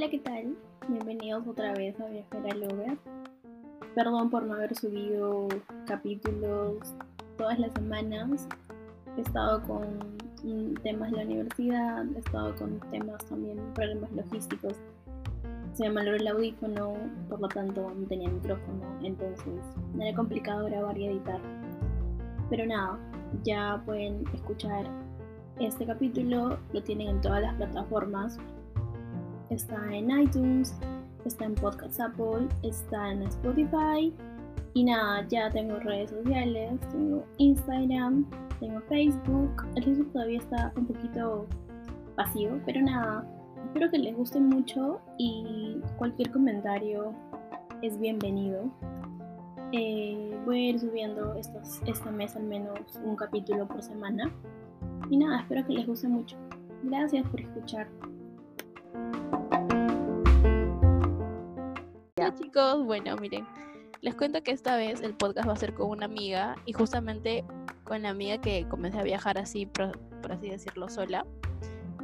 Hola, ¿qué tal? Bienvenidos otra vez a Viajar al Over. Perdón por no haber subido capítulos todas las semanas. He estado con temas de la universidad, he estado con temas también, problemas logísticos. Se me malogró el audífono, por lo tanto no tenía micrófono, entonces era complicado grabar y editar. Pero nada, ya pueden escuchar este capítulo, lo tienen en todas las plataformas está en iTunes, está en Podcast Apple, está en Spotify. Y nada, ya tengo redes sociales, tengo Instagram, tengo Facebook. El Facebook todavía está un poquito vacío, pero nada, espero que les guste mucho y cualquier comentario es bienvenido. Eh, voy a ir subiendo estos, este mes al menos un capítulo por semana. Y nada, espero que les guste mucho. Gracias por escuchar. Hola chicos, bueno, miren, les cuento que esta vez el podcast va a ser con una amiga y justamente con la amiga que comencé a viajar así, por, así decirlo, sola.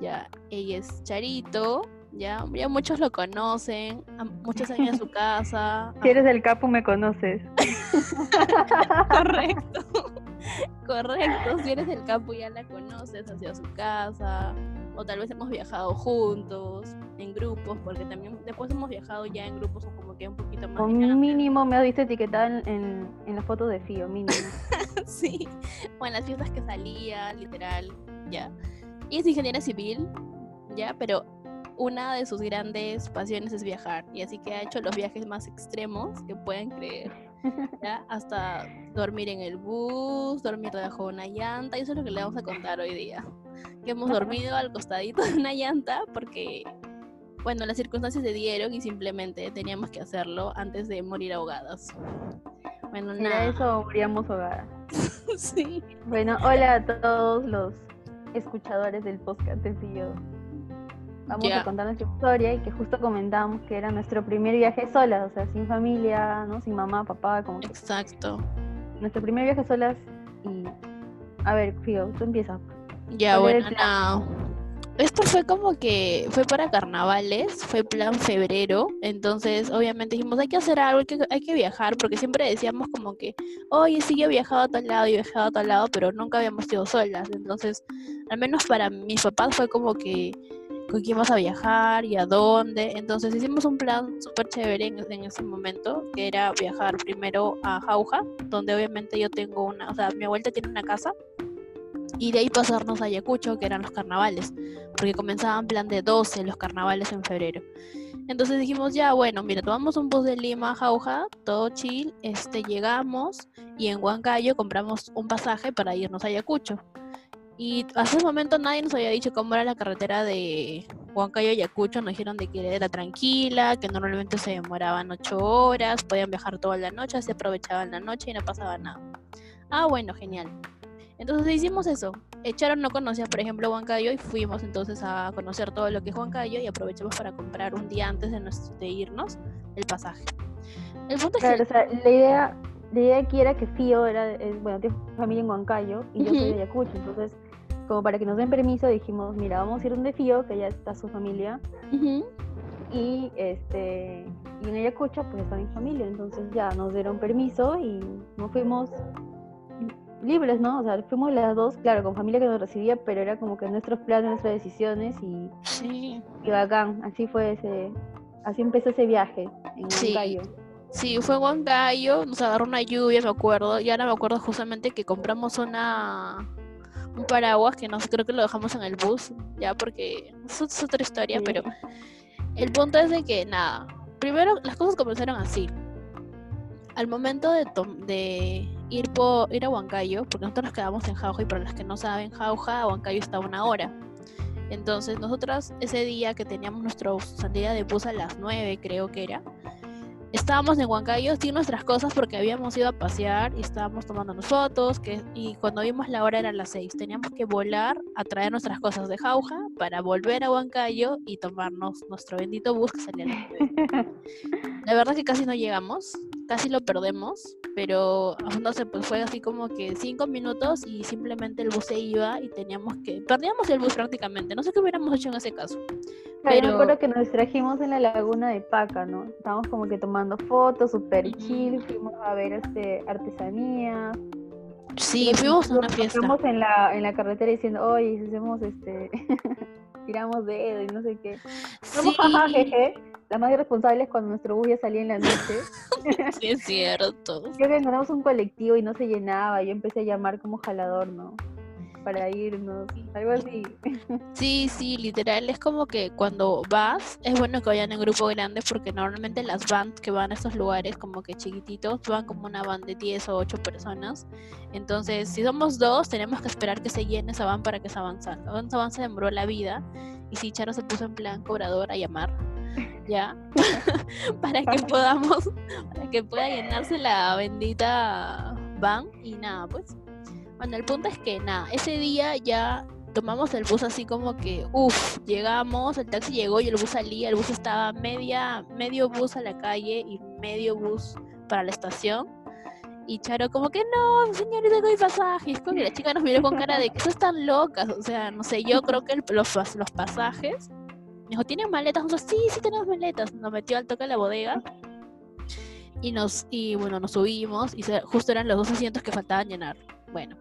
Ya, ella es Charito, ya, ya muchos lo conocen, muchos años en su casa. Si eres del capo me conoces. Correcto. Correcto, si eres del campo ya la conoces, hacia su casa, o tal vez hemos viajado juntos, en grupos, porque también después hemos viajado ya en grupos como que un poquito más. Con mínimo me has visto etiquetada en, en, la foto de Fío, mínimo. sí, o en las fiestas que salía, literal, ya. Y es ingeniera civil, ya, pero una de sus grandes pasiones es viajar, y así que ha hecho los viajes más extremos que pueden creer. ¿ya? Hasta dormir en el bus, dormir debajo de una llanta, y eso es lo que le vamos a contar hoy día. Que hemos dormido al costadito de una llanta porque bueno, las circunstancias se dieron y simplemente teníamos que hacerlo antes de morir ahogadas. Bueno, nada. eso moríamos ahogadas. sí. Bueno, hola a todos los escuchadores del podcast de Fío. Vamos a contar nuestra historia y que justo comentábamos que era nuestro primer viaje solas, o sea, sin familia, ¿no? Sin mamá, papá, como Exacto. Nuestro primer viaje solas y... A ver, Fío, tú empiezas. Ya, bueno, no. Esto fue como que fue para carnavales, fue plan febrero, entonces obviamente dijimos hay que hacer algo, hay que, hay que viajar, porque siempre decíamos como que, oye, sí, yo he viajado a tal lado, y he viajado a tal lado, pero nunca habíamos ido solas, entonces al menos para mis papás fue como que con quién vas a viajar y a dónde, entonces hicimos un plan súper chévere en, en ese momento, que era viajar primero a Jauja, donde obviamente yo tengo una, o sea, mi abuela tiene una casa, y de ahí pasarnos a Ayacucho, que eran los carnavales, porque comenzaban plan de 12 los carnavales en febrero. Entonces dijimos, ya, bueno, mira, tomamos un bus de Lima a Jauja, todo chill, este, llegamos y en Huancayo compramos un pasaje para irnos a Ayacucho. Y hasta ese momento nadie nos había dicho cómo era la carretera de Huancayo a Ayacucho. Nos dijeron de que era tranquila, que normalmente se demoraban 8 horas, podían viajar toda la noche, se aprovechaban la noche y no pasaba nada. Ah, bueno, genial. Entonces hicimos eso. Echaron no conocía, por ejemplo, Huancayo y fuimos entonces a conocer todo lo que es Huancayo y aprovechamos para comprar un día antes de, irnos el pasaje. El punto claro, es que... o sea, la idea, la idea aquí era que Fío era, bueno, tiene familia en Huancayo y yo soy de Ayacucho, entonces como para que nos den permiso dijimos, mira, vamos a ir donde Fío, que ya está su familia, y este y en Ayacucho pues está mi familia, entonces ya nos dieron permiso y nos fuimos libres, ¿no? O sea, fuimos las dos, claro, con familia que nos recibía, pero era como que nuestros planes, nuestras decisiones y, sí. y bacán. Así fue ese, así empezó ese viaje en sí. Sí, fue en Huancayo, nos agarró una lluvia, me acuerdo, y ahora me acuerdo justamente que compramos una un paraguas que no sé, creo que lo dejamos en el bus, ya porque es otra historia, pero el punto es de que nada, primero las cosas comenzaron así. Al momento de, de ir, por, ir a Huancayo, porque nosotros nos quedamos en Jauja y para los que no saben, Jauja a Huancayo está una hora. Entonces nosotras ese día que teníamos nuestra salida de bus a las 9 creo que era, estábamos en Huancayo sin nuestras cosas porque habíamos ido a pasear y estábamos tomándonos fotos que, y cuando vimos la hora eran las 6. Teníamos que volar a traer nuestras cosas de Jauja para volver a Huancayo y tomarnos nuestro bendito bus que salía a las 9. La verdad que casi no llegamos, casi lo perdemos, pero no sé, pues fue así como que cinco minutos y simplemente el bus se iba y teníamos que, perdíamos el bus prácticamente, no sé qué hubiéramos hecho en ese caso. Pero... Yo me que nos distrajimos en la laguna de Paca, ¿no? Estábamos como que tomando fotos, super chill, fuimos a ver este artesanía. Sí, fuimos a una fiesta. Estamos en la, en la carretera diciendo, oye, si hacemos este, tiramos dedo y no sé qué. Sí. jeje, las más irresponsables cuando nuestro bus ya salía en la noche. sí, es cierto. Creo que encontramos un colectivo y no se llenaba. Yo empecé a llamar como jalador, ¿no? Para irnos, algo así. Sí, sí, literal. Es como que cuando vas, es bueno que vayan en grupo grande porque normalmente las bands que van a estos lugares, como que chiquititos, van como una band de 10 o 8 personas. Entonces, si somos dos, tenemos que esperar que se llene esa van para que se avance. Esa van se demoró la vida. Y si Charo se puso en plan cobrador a llamar ya para que podamos para que pueda llenarse la bendita van y nada pues bueno el punto es que nada ese día ya tomamos el bus así como que uff llegamos el taxi llegó y el bus salía el bus estaba media medio bus a la calle y medio bus para la estación y Charo como que no, señorita, tengo mi pasaje. Y es como que la chica nos miró con cara de que están locas. O sea, no sé, yo creo que los, los pasajes me dijo, ¿tienes maletas? Nosotros, sí, sí tenemos maletas. Nos metió al toque a la bodega. Y nos, y bueno, nos subimos y justo eran los dos asientos que faltaban llenar. Bueno,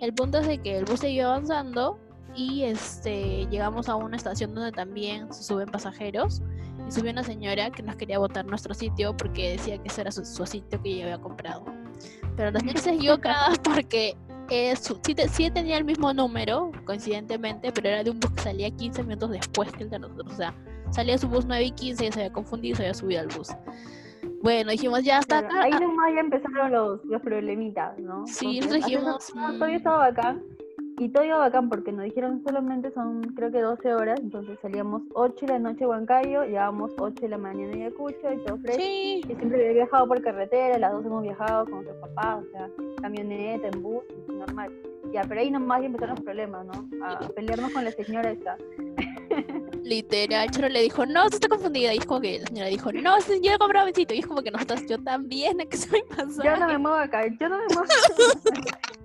el punto es de que el bus siguió avanzando y este llegamos a una estación donde también se suben pasajeros y subió una señora que nos quería botar nuestro sitio porque decía que ese era su, sitio que ella había comprado. Pero la señora se equivocada porque eh, sí, tenía el mismo número, coincidentemente, pero era de un bus que salía 15 minutos después que el de nosotros. O sea, salía su bus 9 y 15 y se había confundido y se había subido al bus. Bueno, dijimos, ya está acá. Ahí nomás ya empezaron los, los problemitas, ¿no? Sí, nosotros dijimos. Todavía estaba acá. Y todo iba bacán porque nos dijeron solamente son creo que 12 horas, entonces salíamos 8 de la noche a Huancayo, llegábamos 8 de la mañana a Ayacucho y todo fresco. Y siempre había viajado por carretera, las dos hemos viajado con nuestros papás, o sea, camioneta, en bus, normal. Ya, pero ahí nomás ya empezaron los problemas, ¿no? A pelearnos con la señora esta. Literal, Choro le dijo, no, se está confundida. Y es como que la señora dijo, no, yo he comprado besito. Y es como que nosotros, yo también, ¿a qué soy pasada? Yo no me muevo acá, yo no me muevo.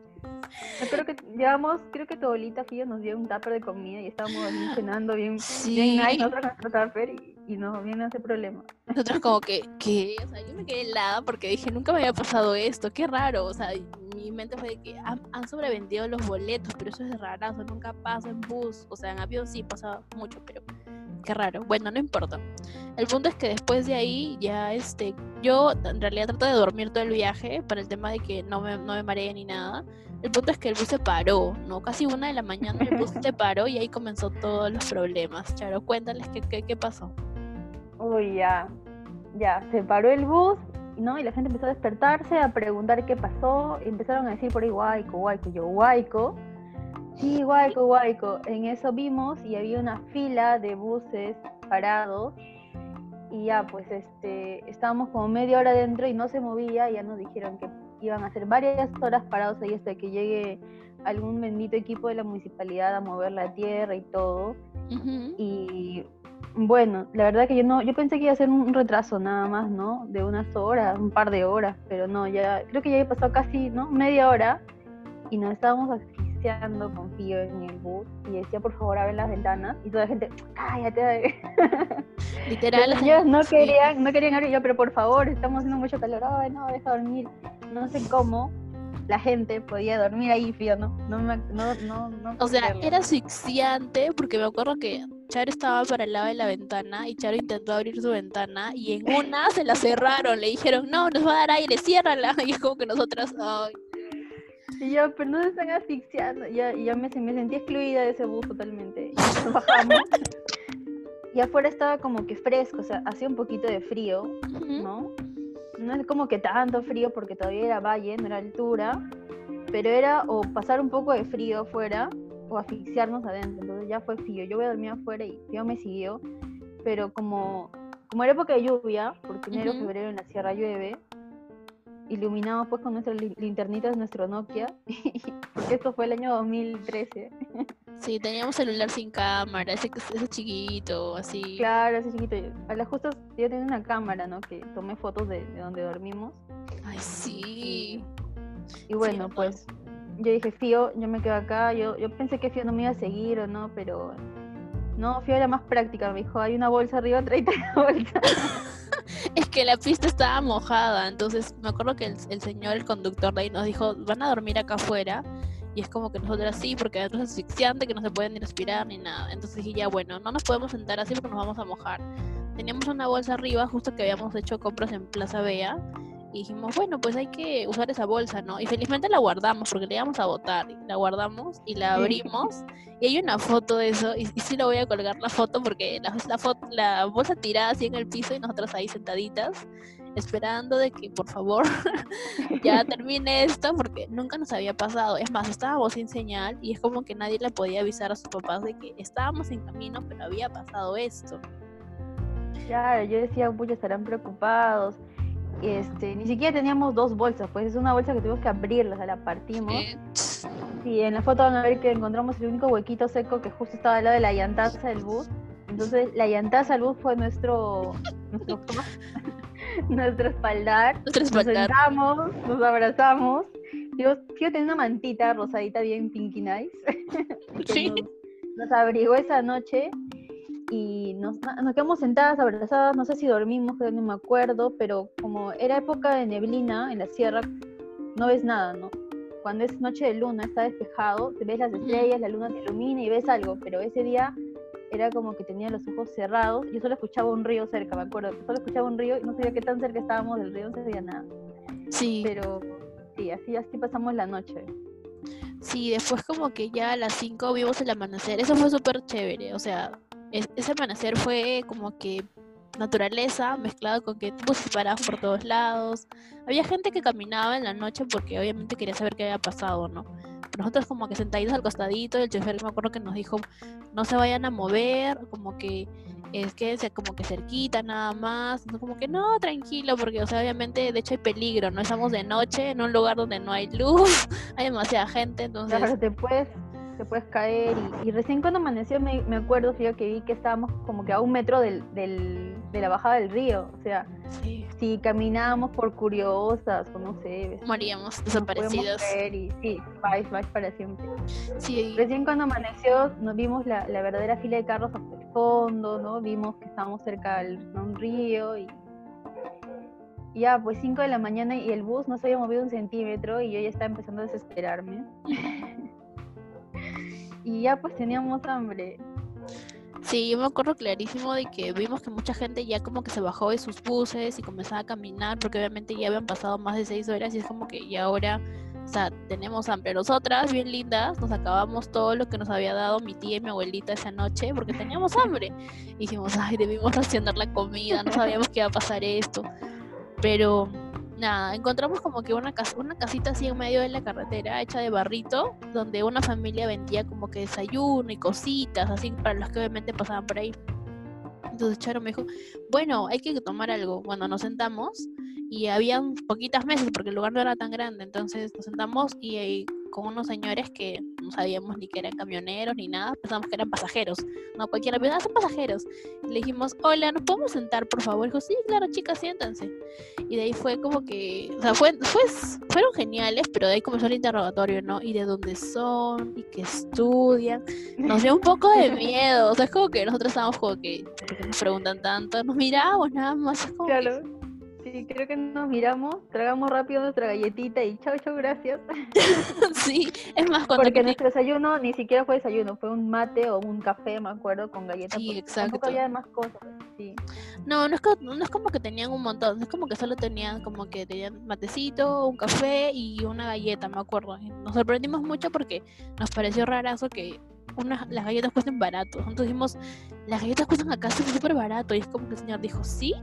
Creo que llevamos, creo que tu abuelita Fío nos dio un tupper de comida y estábamos cenando bien, sí. bien nice, nosotros nuestro tupper y, y no viene ese problema. Nosotros como que, ¿qué? O sea, yo me quedé helada porque dije, nunca me había pasado esto, qué raro. O sea, mi mente fue de que han, han sobrevendido los boletos, pero eso es rarazo, nunca pasa en bus. O sea, en avión sí pasa mucho, pero qué raro. Bueno, no importa. El punto es que después de ahí ya este, yo en realidad trato de dormir todo el viaje para el tema de que no me, no me maree ni nada. El punto es que el bus se paró, ¿no? Casi una de la mañana el bus se paró y ahí comenzó todos los problemas. Charo, cuéntales qué, qué, qué pasó. Uy, ya, ya, se paró el bus, ¿no? Y la gente empezó a despertarse, a preguntar qué pasó, y empezaron a decir por ahí, guayco, guayco, yo, guayco. Sí, guayco, guayco. En eso vimos y había una fila de buses parados y ya pues este estábamos como media hora dentro y no se movía, y ya nos dijeron que iban a ser varias horas parados ahí hasta que llegue algún bendito equipo de la municipalidad a mover la tierra y todo. Y bueno, la verdad que yo no, yo pensé que iba a ser un retraso nada más, ¿no? De unas horas, un par de horas, pero no, ya creo que ya había pasado casi, ¿no? Media hora y nos estábamos con Fío en el bus y decía por favor abre las ventanas y toda la gente, cállate. Literal. Ellos no querían, no querían abrir, yo, pero por favor, estamos haciendo mucho calor, ay no, deja dormir. No sé cómo, la gente podía dormir ahí, Fío, ¿no? No, no, no, no O sea, era asfixiante porque me acuerdo que Charo estaba para el lado de la ventana y Charo intentó abrir su ventana y en una se la cerraron, le dijeron, no, nos va a dar aire, ciérrala. Y es como que nosotras, ay. Y yo, pero no se están asfixiando. Ya, ya me, me sentí excluida de ese bus totalmente. Y bajamos. y afuera estaba como que fresco, o sea, hacía un poquito de frío, ¿no? No es como que tanto frío porque todavía era valle, no era altura, pero era o pasar un poco de frío afuera o asfixiarnos adentro. Entonces ya fue frío. Yo voy a dormir afuera y Fío me siguió, pero como, como era época de lluvia, porque enero, febrero en la sierra llueve, iluminamos pues con nuestras linternitas nuestro Nokia, porque esto fue el año 2013. Sí, teníamos celular sin cámara, ese, ese chiquito, así. Claro, ese chiquito. A las justas yo tenía una cámara, ¿no? Que tomé fotos de, donde dormimos. Ay, sí. Y, bueno, pues yo dije, Fío, yo me quedo acá. Yo, yo pensé que Fío no me iba a seguir o no, pero no, Fío era más práctica. Me dijo, hay una bolsa arriba, tráete la bolsa. es que la pista estaba mojada, entonces me acuerdo que el, señor, el conductor de ahí nos dijo, van a dormir acá afuera y es como que nosotros sí, porque adentro es asfixiante, que no se pueden ni respirar ni nada. Entonces dije, ya bueno, no nos podemos sentar así porque nos vamos a mojar. Teníamos una bolsa arriba, justo que habíamos hecho compras en Plaza Bea. Y dijimos, bueno, pues hay que usar esa bolsa, ¿no? Y felizmente la guardamos porque le íbamos a botar. La guardamos y la abrimos. y hay una foto de eso. Y, sí lo voy a colgar la foto porque la, la, foto, la bolsa tirada así en el piso y nosotras ahí sentaditas esperando de que por favor ya termine esto porque nunca nos había pasado. Es más, estábamos sin señal y es como que nadie le podía avisar a sus papás de que estábamos en camino, pero había pasado esto. Claro, yo decía, pucha, estarán preocupados. Este, ni siquiera teníamos dos bolsas, pues es una bolsa que tuvimos que abrirla, o sea, la partimos. Y en la foto van a ver que encontramos el único huequito seco que justo estaba al lado de la llantaza del bus. Entonces, la llantaza del bus fue nuestro, nuestro nuestro espaldar. Nos sentamos, nos abrazamos. Yo, yo tenía una mantita rosadita bien pinky nice. sí. nos, abrigó esa noche y nos, nos, quedamos sentadas, abrazadas, no sé si dormimos, no me acuerdo, pero como era época de neblina en la sierra, no ves nada, ¿no? Cuando es noche de luna, está despejado, te ves las estrellas, la luna te ilumina y ves algo, pero ese día era como que tenía los ojos cerrados. Yo solo escuchaba un río cerca, me acuerdo. Solo escuchaba un río y no sabía qué tan cerca estábamos del río, no sabía nada. Sí. Pero sí, así, así pasamos la noche. Sí, después como que ya a las 5 vimos el amanecer. Eso fue súper chévere. O sea, ese amanecer fue como que naturaleza mezclado con que se paradas por todos lados. Había gente que caminaba en la noche porque obviamente quería saber qué había pasado, ¿no? nosotros como que sentaditos al costadito, el chofer me acuerdo que nos dijo, no se vayan a mover, como que es que sea como que cerquita nada más, como que no, tranquilo, porque o sea, obviamente de hecho hay peligro, no estamos de noche en un lugar donde no hay luz, hay demasiada gente, entonces... Claro, te puedes, te puedes caer y, recién cuando amaneció me, me acuerdo, yo que vi que estábamos como que a un metro del, del, de la bajada del río, o sea, sí si caminábamos por curiosas o no sé. Moríamos desaparecidos. Y, sí, vais, vais para siempre. Sí. Recién cuando amaneció nos vimos la, la verdadera fila de carros al fondo, ¿no? Vimos que estábamos cerca de un río y ya, pues 5 de la mañana y el bus no se había movido un centímetro y yo ya estaba empezando a desesperarme. y ya pues teníamos hambre. Sí, yo me acuerdo clarísimo de que vimos que mucha gente ya como que se bajó de sus buses y comenzaba a caminar porque obviamente ya habían pasado más de seis horas y es como que ya ahora, o sea, tenemos hambre. Nosotras, bien lindas, nos acabamos todo lo que nos había dado mi tía y mi abuelita esa noche porque teníamos hambre. Y dijimos, ay, debimos racionar la comida, no sabíamos que iba a pasar esto. Pero nada, encontramos como que una, una casita así en medio de la carretera hecha de barrito, donde una familia vendía como que desayuno y cositas, así para los que obviamente pasaban por ahí. Entonces Charo me dijo, bueno, hay que tomar algo. Cuando nos sentamos y habían poquitas mesas porque el lugar no era tan grande, entonces nos sentamos y con unos señores que no sabíamos ni que eran camioneros ni nada, pensamos que eran pasajeros. No, cualquiera pensaba, son pasajeros. le dijimos, hola, ¿nos podemos sentar, por favor? Dijo, sí, claro, chicas, siéntense. Y de ahí fue como que, o sea, fue, fue, fueron geniales, pero de ahí comenzó el interrogatorio, ¿no? Y de dónde son, y qué estudian. Nos dio un poco de miedo, o sea, es como que nosotros estábamos como que, nos preguntan tanto? Nos miramos nada más, es como claro. Sí, creo que nos miramos, tragamos rápido nuestra galletita y chao, chao, gracias. sí, es más cuando Porque nuestro desayuno ni siquiera fue desayuno, fue un mate o un café, me acuerdo, con galletas. Sí, exacto. Tampoco había más cosas, sí. No, no es, no es como que tenían un montón, es como que solo tenían como que tenían matecito, un café y una galleta, me acuerdo. Nos sorprendimos mucho porque nos pareció rarazo que unas, las galletas cuesten barato. Entonces dijimos, las galletas cuestan acá súper barato. Y es como que el señor dijo, ¿sí?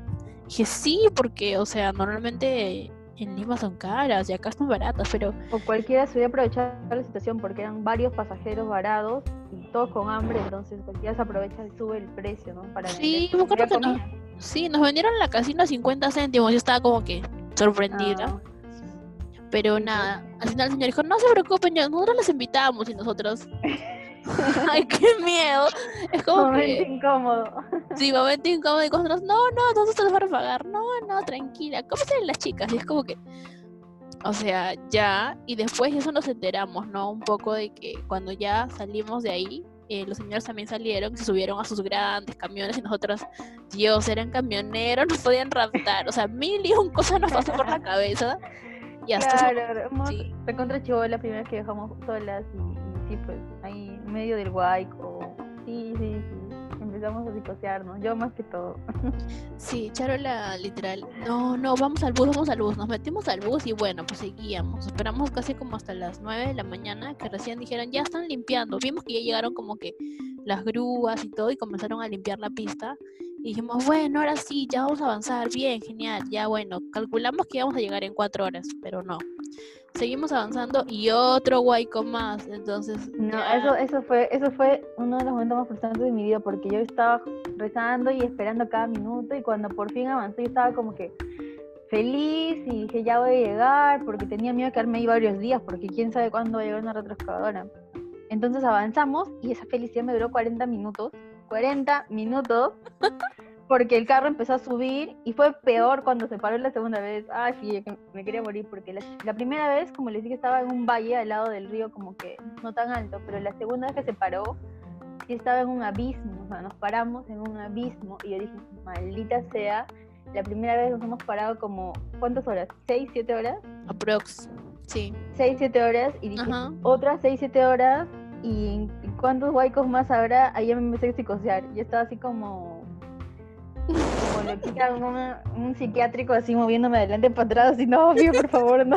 Dije, sí, porque, o sea, normalmente en Lima son caras y acá están baratas, pero... O cualquiera se hubiera aprovechado la situación porque eran varios pasajeros varados y todos con hambre, entonces cualquiera se aprovecha y sube el precio, ¿no? Para sí, me acuerdo que nos, sí, nos vendieron la casina a 50 céntimos, yo estaba como que sorprendida. Ah. Pero nada, al final el señor dijo, no se preocupen, nosotros les invitamos y nosotros... Ay, qué miedo. Es como momento incómodo. Sí, momento incómodo. Y cuando no, no, entonces te vas a pagar. No, no, tranquila. ¿Cómo salen las chicas? Y es como que, o sea, ya. Y después eso nos enteramos, ¿no? Un poco de que cuando ya salimos de ahí, eh, los señores también salieron, se subieron a sus grandes camiones y nosotros, Dios, eran camioneros, nos podían raptar. O sea, mil y un cosas nos pasó por la cabeza. Y hasta claro, sí. contra la primera vez que dejamos solas y, sí, pues ahí en medio del guayco. Sí, sí, sí. Empezamos a psicosearnos, yo más que todo. Sí, Charola, literal. No, no, vamos al bus, vamos al bus. Nos metimos al bus y bueno, pues seguíamos. Esperamos casi como hasta las 9 de la mañana que recién dijeron, ya están limpiando. Vimos que ya llegaron como que las grúas y todo y comenzaron a limpiar la pista. Y dijimos, bueno, ahora sí, ya vamos a avanzar, bien, genial, ya bueno, calculamos que íbamos a llegar en cuatro horas, pero no. Seguimos avanzando y otro huaico más, entonces... No, eso, eso, fue, eso fue uno de los momentos más frustrantes de mi vida porque yo estaba rezando y esperando cada minuto y cuando por fin avanzé yo estaba como que feliz y dije ya voy a llegar porque tenía miedo de quedarme ahí varios días porque quién sabe cuándo va a llegar una retroexcavadora. Entonces avanzamos y esa felicidad me duró 40 minutos 40 minutos porque el carro empezó a subir y fue peor cuando se paró la segunda vez. Ay, sí, me quería morir porque la, primera vez, como les dije, estaba en un valle al lado del río, como que no tan alto, pero la segunda vez que se paró, sí estaba en un abismo, o sea, nos paramos en un abismo y yo dije, maldita sea, la primera vez nos hemos parado como, ¿cuántas horas? ¿6, 7 horas? Aprox, sí. 6, 7 horas y dije, otras 6, 7 horas y cuántos huaicos más habrá, ahí me empecé a psicosear. Yo estaba así como. Como le quitan un psiquiátrico así moviéndome adelante para atrás, así, no, mío, por favor, no.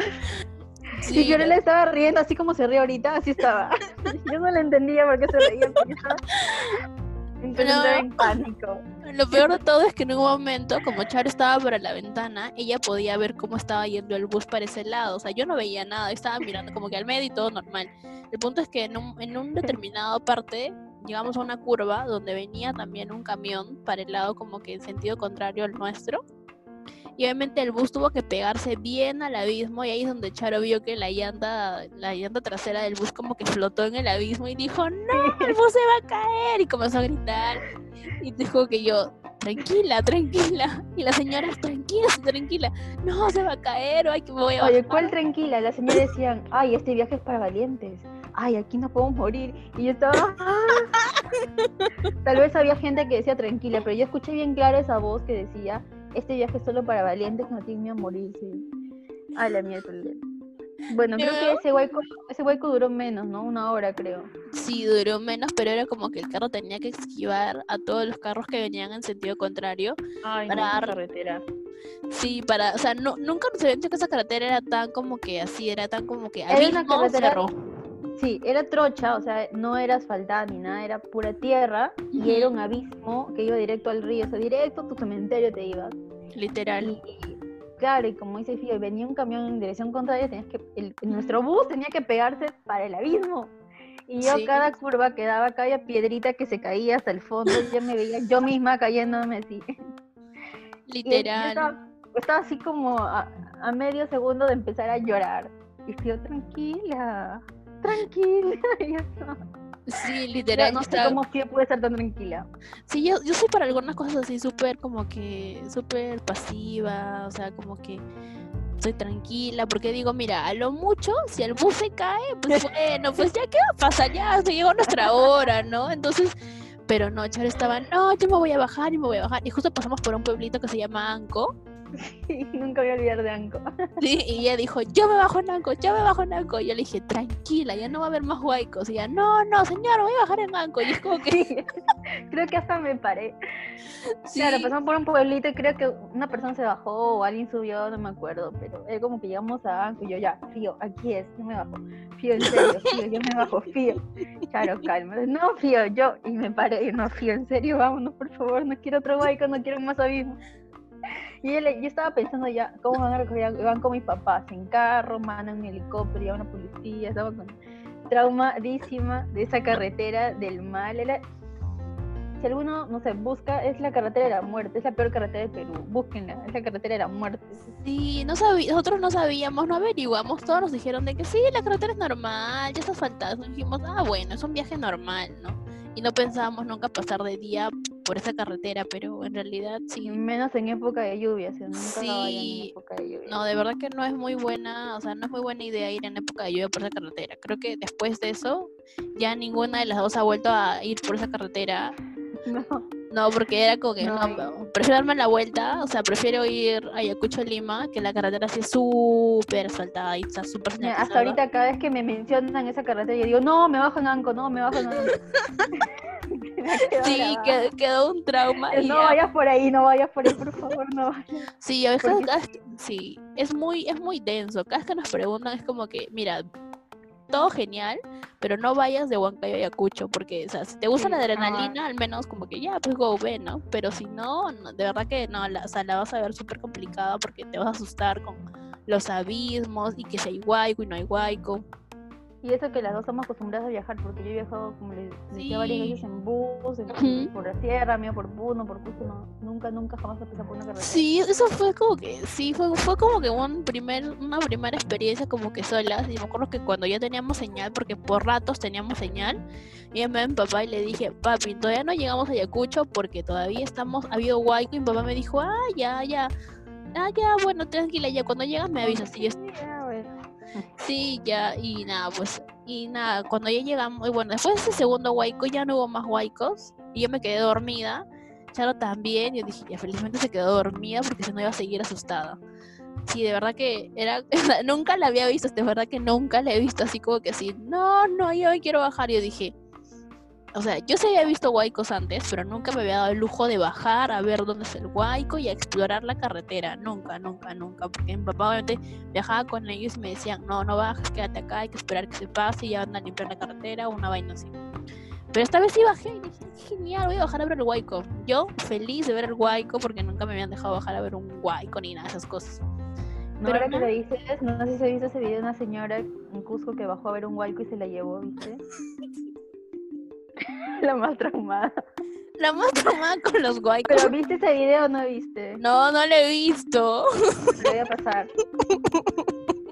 y yo le estaba riendo así como se ríe ahorita, así estaba. yo no le entendía por qué se reía, porque estaba pero, en pánico. Lo peor de todo es que en un momento, como Charo estaba para la ventana, ella podía ver cómo estaba yendo el bus para ese lado. O sea, yo no veía nada, estaba mirando como que al medio y todo normal. El punto es que en un, en un determinado parte llegamos a una curva donde venía también un camión para el lado como que en sentido contrario al nuestro. Y obviamente el bus tuvo que pegarse bien al abismo y ahí es donde Charo vio que la llanta, la llanta trasera del bus como que flotó en el abismo y dijo, no, el bus se va a caer y comenzó a gritar. Y dijo que yo, tranquila, tranquila. Y la señora, tranquila, tranquila. No, se va a caer, ay, que me voy a Oye, ¿cuál tranquila? Las señoras decían, ay, este viaje es para valientes. Ay, aquí no podemos morir. Y yo estaba... Tal vez había gente que decía tranquila, pero yo escuché bien claro esa voz que decía, este viaje es solo para valientes que no tienen miedo a morirse. Ay, la mierda. Bueno, creo que ese hueco, ese hueco duró menos, ¿no? Una hora, creo. Sí, duró menos, pero era como que el carro tenía que esquivar a todos los carros que venían en sentido contrario. Ay, para dar... carretera. Sí, para, o sea, no, nunca nos había dicho que esa carretera era tan como que así, era tan como que había una carretera. Sí, era trocha, o sea, no era asfaltada ni nada, era pura tierra y era un abismo que iba directo al río, o sea, directo a tu cementerio te ibas. Literal. Y, claro, y como dice Fío, venía un camión en dirección contraria, tenías que, nuestro bus tenía que pegarse para el abismo. Y yo cada curva quedaba cada piedrita que se caía hasta el fondo y ya me veía yo misma cayéndome así. Literal. Estaba, así como a, medio segundo de empezar a llorar. Y Fío, tranquila, tranquila. Sí, literal. No, sé cómo Fío puede estar tan tranquila. Sí, yo, yo soy para algunas cosas así súper como que, súper pasiva, o sea, como que soy tranquila, porque digo, mira, a lo mucho, si el bus se cae, pues bueno, pues ya qué va a pasar, ya se llegó nuestra hora, ¿no? Entonces, pero no, Charo estaba, no, yo me voy a bajar y me voy a bajar. Y justo pasamos por un pueblito que se llama Anco, Sí, nunca voy a olvidar de Anco. Sí, y ella dijo, yo me bajo en Anco, yo me bajo en Anco. Y yo le dije, tranquila, ya no va a haber más huaicos. Y ella, no, no, señor, voy a bajar en Anco. Y es como que... creo que hasta me paré. Claro, pasamos por un pueblito y creo que una persona se bajó o alguien subió, no me acuerdo. Pero es como que llegamos a Anco y yo, ya, Fío, aquí es, yo me bajo. Fío, en serio, Fío, yo me bajo, Fío. Claro, calma. No, Fío, yo. Y me paré, y no, Fío, en serio, vámonos, por favor, no quiero otro huaico, no quiero más abismo. Y yo estaba pensando ya, ¿cómo van a recoger? Van con mis papás en carro, mandan un helicóptero, a una policía, estaba con traumadísima de esa carretera del mal. si alguno, no sé, busca, es la carretera de la muerte, es la peor carretera de Perú, búsquenla, es la carretera de la muerte. Sí, no nosotros no sabíamos, no averiguamos, todos nos dijeron de que sí, la carretera es normal, ya está asfaltada, dijimos, ah, bueno, es un viaje normal, ¿no? Y no pensábamos nunca pasar de día por esa carretera, pero en realidad sí. Menos en época de lluvia, nunca sí. en época de lluvia. No, de verdad que no es muy buena, o sea, no es muy buena idea ir en época de lluvia por esa carretera. Creo que después de eso, ya ninguna de las dos ha vuelto a ir por esa carretera No. No, porque era como que no, prefiero darme la vuelta, o sea, prefiero ir a Ayacucho, Lima, que la carretera así súper asfaltada y está súper Hasta ahorita cada vez que me mencionan esa carretera, yo digo, no, me bajo en Anco, no, me bajo en Anco. sí, quedó, un trauma. No vayas por ahí, no vayas por ahí, por favor, no vayas. Sí, a veces, sí, es muy, es muy denso. Cada vez que nos preguntan es como que, mira, todo genial, pero no vayas de Huancayo a Ayacucho, porque, o sea, si te gusta la adrenalina, al menos como que ya, pues go, ve, ¿no? Pero si no, de verdad que no, la, o sea, la vas a ver súper complicada porque te vas a asustar con los abismos y que si hay huaico y no hay huaico. Y eso que las dos estamos acostumbradas a viajar, porque yo he viajado, como les decía, varias veces en bus, en, por la sierra, mío por Puno, por Cusco, no, nunca, nunca jamás he pasado por una carretera. Sí, eso fue como que, sí, fue, fue como que un primer, una primera experiencia como que solas, y me acuerdo que cuando ya teníamos señal, porque por ratos teníamos señal, y me mi papá y le dije, papi, todavía no llegamos a Ayacucho porque todavía estamos, ha habido huaico, y mi papá me dijo, ah, ya, ya, ah, ya, bueno, tranquila, ya cuando llegas me avisas, y yo... Sí, ya, y nada, pues, y nada, cuando ya llegamos, y bueno, después de ese segundo huaico ya no hubo más huaicos, y yo me quedé dormida, Charo también, yo dije, ya felizmente se quedó dormida porque si no iba a seguir asustada. Sí, de verdad que era, nunca la había visto, de verdad que nunca la he visto así como que así, no, no, yo hoy quiero bajar, yo dije, o sea, yo sí había visto huaicos antes, pero nunca me había dado el lujo de bajar a ver dónde es el huaico y a explorar la carretera. Nunca, nunca, nunca. Porque mi papá obviamente viajaba con ellos y me decían, no, no bajes, quédate acá, hay que esperar que se pase y ya van a limpiar la carretera o una vaina así. Pero esta vez sí bajé y dije, genial, voy a bajar a ver el huaico. Yo feliz de ver el huaico porque nunca me habían dejado bajar a ver un huaico ni nada de esas cosas. pero ahora que lo dices, no sé si se visto ese video de una señora en Cusco que bajó a ver un huaico y se la llevó, ¿viste? la más traumada. La más traumada con los guaycos. ¿Pero viste ese video o no viste? No, no lo he visto. Lo voy a pasar.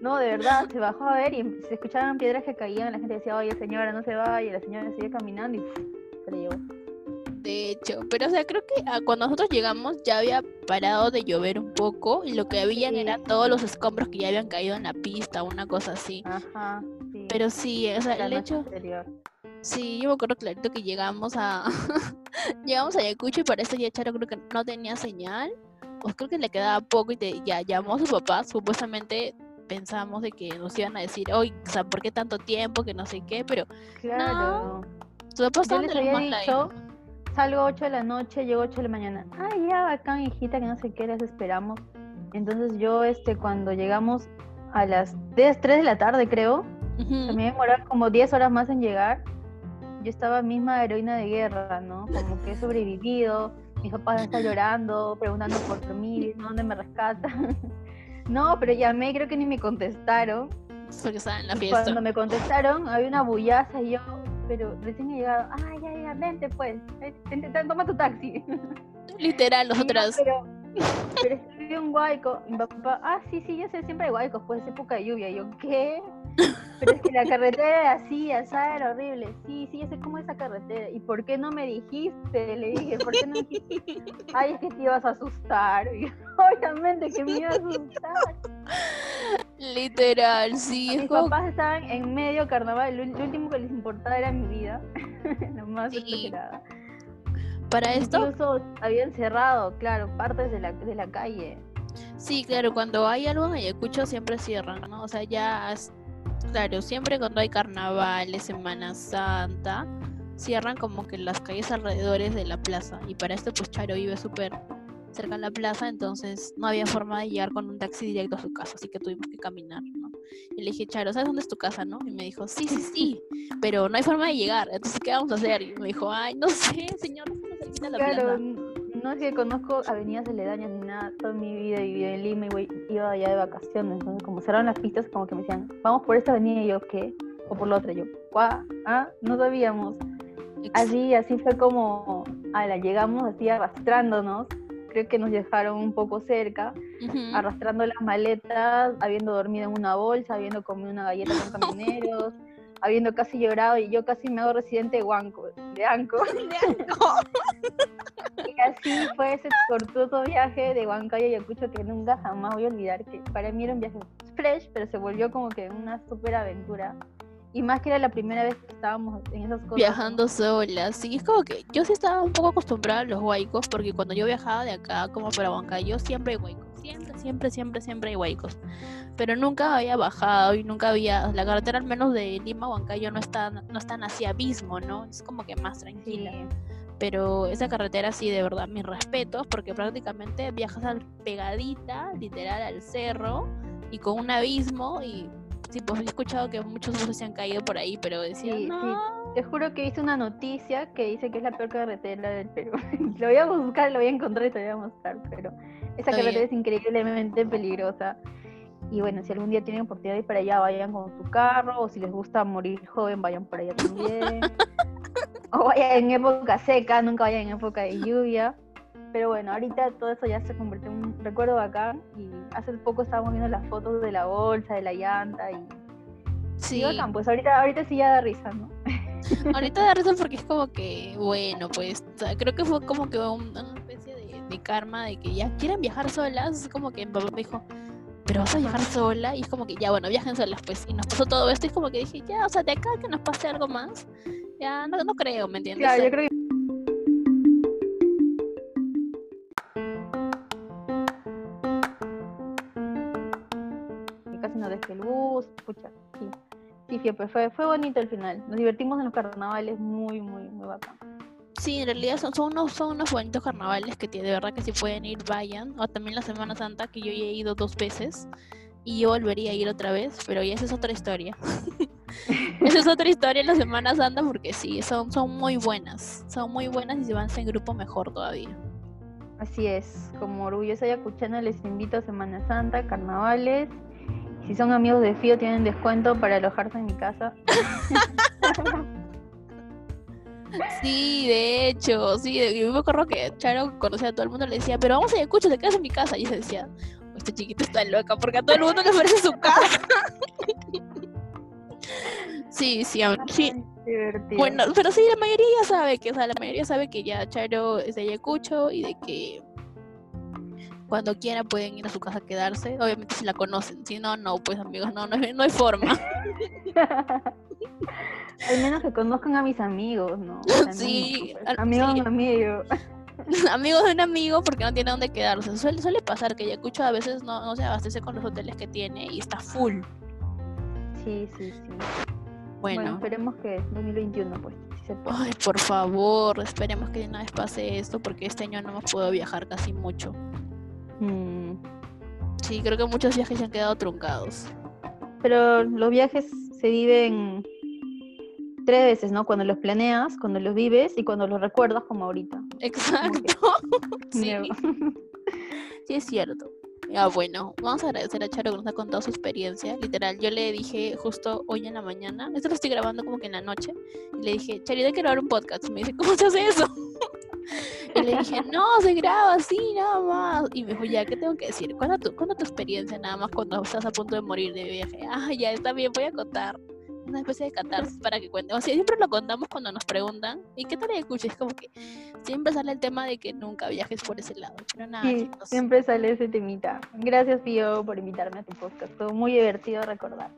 No, de verdad, se bajó a ver y se escuchaban piedras que caían. La gente decía, oye, señora, no se vaya. Y la señora sigue caminando y se le llevó. De hecho, pero o sea, creo que ah, cuando nosotros llegamos ya había parado de llover un poco y lo que habían eran todos los escombros que ya habían caído en la pista, una cosa así. Ajá, sí. Pero sí, o sea, el hecho... Sí, yo me acuerdo clarito que llegamos a llegamos a Ayacucho y para eso ya Charo creo que no tenía señal. Pues creo que le quedaba poco y te, ya llamó a su papá. Supuestamente pensamos de que nos iban a decir, oye, o sea, ¿por qué tanto tiempo? Que no sé qué, pero claro. No, su papá estaba les había dicho, salgo 8 de la noche, llego 8 de la mañana. Ay, ya, bacán, hijita, que no sé qué, les esperamos. Entonces yo, este, cuando llegamos a las 3, de la tarde, creo, también -huh. como 10 horas más en llegar yo estaba misma heroína de guerra, ¿no? Como que he sobrevivido, mis papás están llorando, preguntando por mí, ¿dónde me rescatan? no, pero llamé, creo que ni me contestaron. Porque estaban en la fiesta. Cuando me contestaron, había una bullaza y yo, pero recién he llegado, ay, ya, ya, vente pues, vente, toma tu taxi. Literal, nosotros. pero, pero vi un guayco, mi papá, ah, sí, sí, yo sé, siempre hay guaicos, pues es época de lluvia. Y yo, ¿qué? Pero es que la carretera era así, esa era horrible. Sí, sí, yo sé cómo es esa carretera. ¿Y por qué no me dijiste? Le dije, ¿por qué no dijiste? Ay, es que te ibas a asustar. obviamente que me iba a asustar. Literal, sí. Mis papás estaban en medio carnaval. Lo, último que les importaba era mi vida. Lo más sí. Para esto. Incluso habían cerrado, claro, partes de la, de la calle. Sí, claro, cuando hay algo en Ayacucho siempre cierran, ¿no? O sea, ya Claro, siempre cuando hay carnavales, Semana Santa, cierran como que las calles alrededores de la plaza. Y para esto, pues Charo vive súper cerca de la plaza, entonces no había forma de llegar con un taxi directo a su casa, así que tuvimos que caminar, ¿no? Y le dije, Charo, ¿sabes dónde es tu casa, no? Y me dijo, sí, sí, sí, pero no hay forma de llegar, entonces, ¿qué vamos a hacer? Y me dijo, ay, no sé, señor, no se la plaza no es que conozco avenidas aledañas ni nada, toda mi vida vivido en Lima y iba allá de vacaciones, entonces como cerraron las pistas, como que me decían, vamos por esta avenida y yo, ¿qué? O por la otra, yo, ¿cuá? Ah, no sabíamos. Así, así fue como, a la llegamos así arrastrándonos creo que nos dejaron un poco cerca, arrastrando las maletas, habiendo dormido en una bolsa, habiendo comido una galleta con camioneros, habiendo casi llorado y yo casi me hago residente de Huanco, de Anco. y así fue ese cortuto viaje de Huancayo y Ayacucho que nunca jamás voy a olvidar, que para mí era un viaje fresh, pero se volvió como que una super aventura. Y más que era la primera vez que estábamos en esas cosas. Viajando solas. Sí, es como que yo sí estaba un poco acostumbrada a los huaicos, porque cuando yo viajaba de acá como para Huancayo, siempre hay huaicos. Siempre, siempre, siempre, siempre hay huaicos. Pero nunca había bajado y nunca había. La carretera, al menos de Lima a Huancayo, no está, no está así abismo, ¿no? Es como que más tranquila. Pero esa carretera sí, de verdad, mis respetos, porque prácticamente viajas al pegadita, literal, al cerro, y con un abismo y Sí, pues he escuchado que muchos buses se han caído por ahí, pero decía, sí, Te juro que hice una noticia que dice que es la peor carretera del Perú. lo voy a buscar, lo voy a encontrar y te voy a mostrar, pero esa carretera es increíblemente peligrosa. Y bueno, si algún día tienen oportunidad de ir para allá, vayan con su carro, o si les gusta morir joven, vayan por allá también. O vayan en época seca, nunca vayan en época de lluvia. Pero bueno, ahorita todo eso ya se convirtió en un recuerdo bacán y hace poco estábamos viendo las fotos de la bolsa, de la llanta y... Sí. bacán, pues ahorita, ahorita sí ya da risa, ¿no? ahorita da risa porque es como que, bueno, pues creo que fue como que una especie de, karma de que ya quieren viajar solas, es como que mi papá me dijo, pero vas a viajar sola y es como que ya bueno viajen solas pues y nos pasó todo esto y es como que dije ya o sea de acá que nos pase algo más ya no, no creo me entiendes claro, yo creo que el bus, escucha, sí, sí, pues fue, fue bonito el final. Nos divertimos en los carnavales, muy, muy, muy bacán. Sí, en realidad son, son, unos, son unos bonitos carnavales que de verdad que si pueden ir, vayan. O también la Semana Santa, que yo ya he ido dos veces. Y yo volvería a ir otra vez, pero ya esa es otra historia. esa es otra historia en la Semana Santa porque sí, son, son muy buenas. Son muy buenas y si van en grupo mejor todavía. Así es, como orgullosa ayacuchana les invito a Semana Santa, carnavales si son amigos de FIO, tienen descuento para alojarse en mi casa. Sí, de hecho, sí, yo me acuerdo que Charo conocía a todo el mundo, le decía, pero vamos a Ayacucho, te quedas en mi casa. Y se decía, este chiquito está loca, porque a todo el mundo le ofrece su casa. sí, sí, sí. Bueno, pero sí, la mayoría ya sabe que, o sea, la mayoría sabe que ya Charo es de Ayacucho y de que cuando quieran pueden ir a su casa a quedarse. Obviamente si la conocen, si no, no, pues amigos, no, no, hay forma. Al menos que conozcan a mis amigos, ¿no? sí, amigos de un amigo. amigos de un amigo porque no tiene dónde quedarse. Suele, suele pasar que Yacucho a veces no, no se abastece con los hoteles que tiene y está full. Sí, sí, sí. Bueno, esperemos que 2021 pues se Ay, por favor, esperemos que una vez pase esto porque este año no hemos podido viajar casi mucho. Mm. Sí, creo que muchos viajes se han quedado truncados. Pero los viajes se viven tres veces, ¿no? Cuando los planeas, cuando los vives y cuando los recuerdas como ahorita. Exacto. sí. sí, es cierto. Ya bueno, vamos a agradecer a Charo que nos ha contado su experiencia. Literal, yo le dije justo hoy en la mañana, esto lo estoy grabando como que en la noche, y le dije, Charita, quiero grabar un podcast. Me dice, ¿cómo se hace eso? Y le dije, no, se graba así, nada más. Y me dijo, ya, ¿qué tengo que decir? Cuenta tu, tu experiencia nada más cuando estás a punto de morir de viaje. Ah, ya, está bien, voy a contar. Una especie de catarsis para que cuente. O sea, siempre lo contamos cuando nos preguntan. ¿Y qué tal escuchas? Es como que siempre sale el tema de que nunca viajes por ese lado. Pero nada, sí, siempre sale ese temita. Gracias, Pío, por invitarme a tu podcast. Fue muy divertido recordar.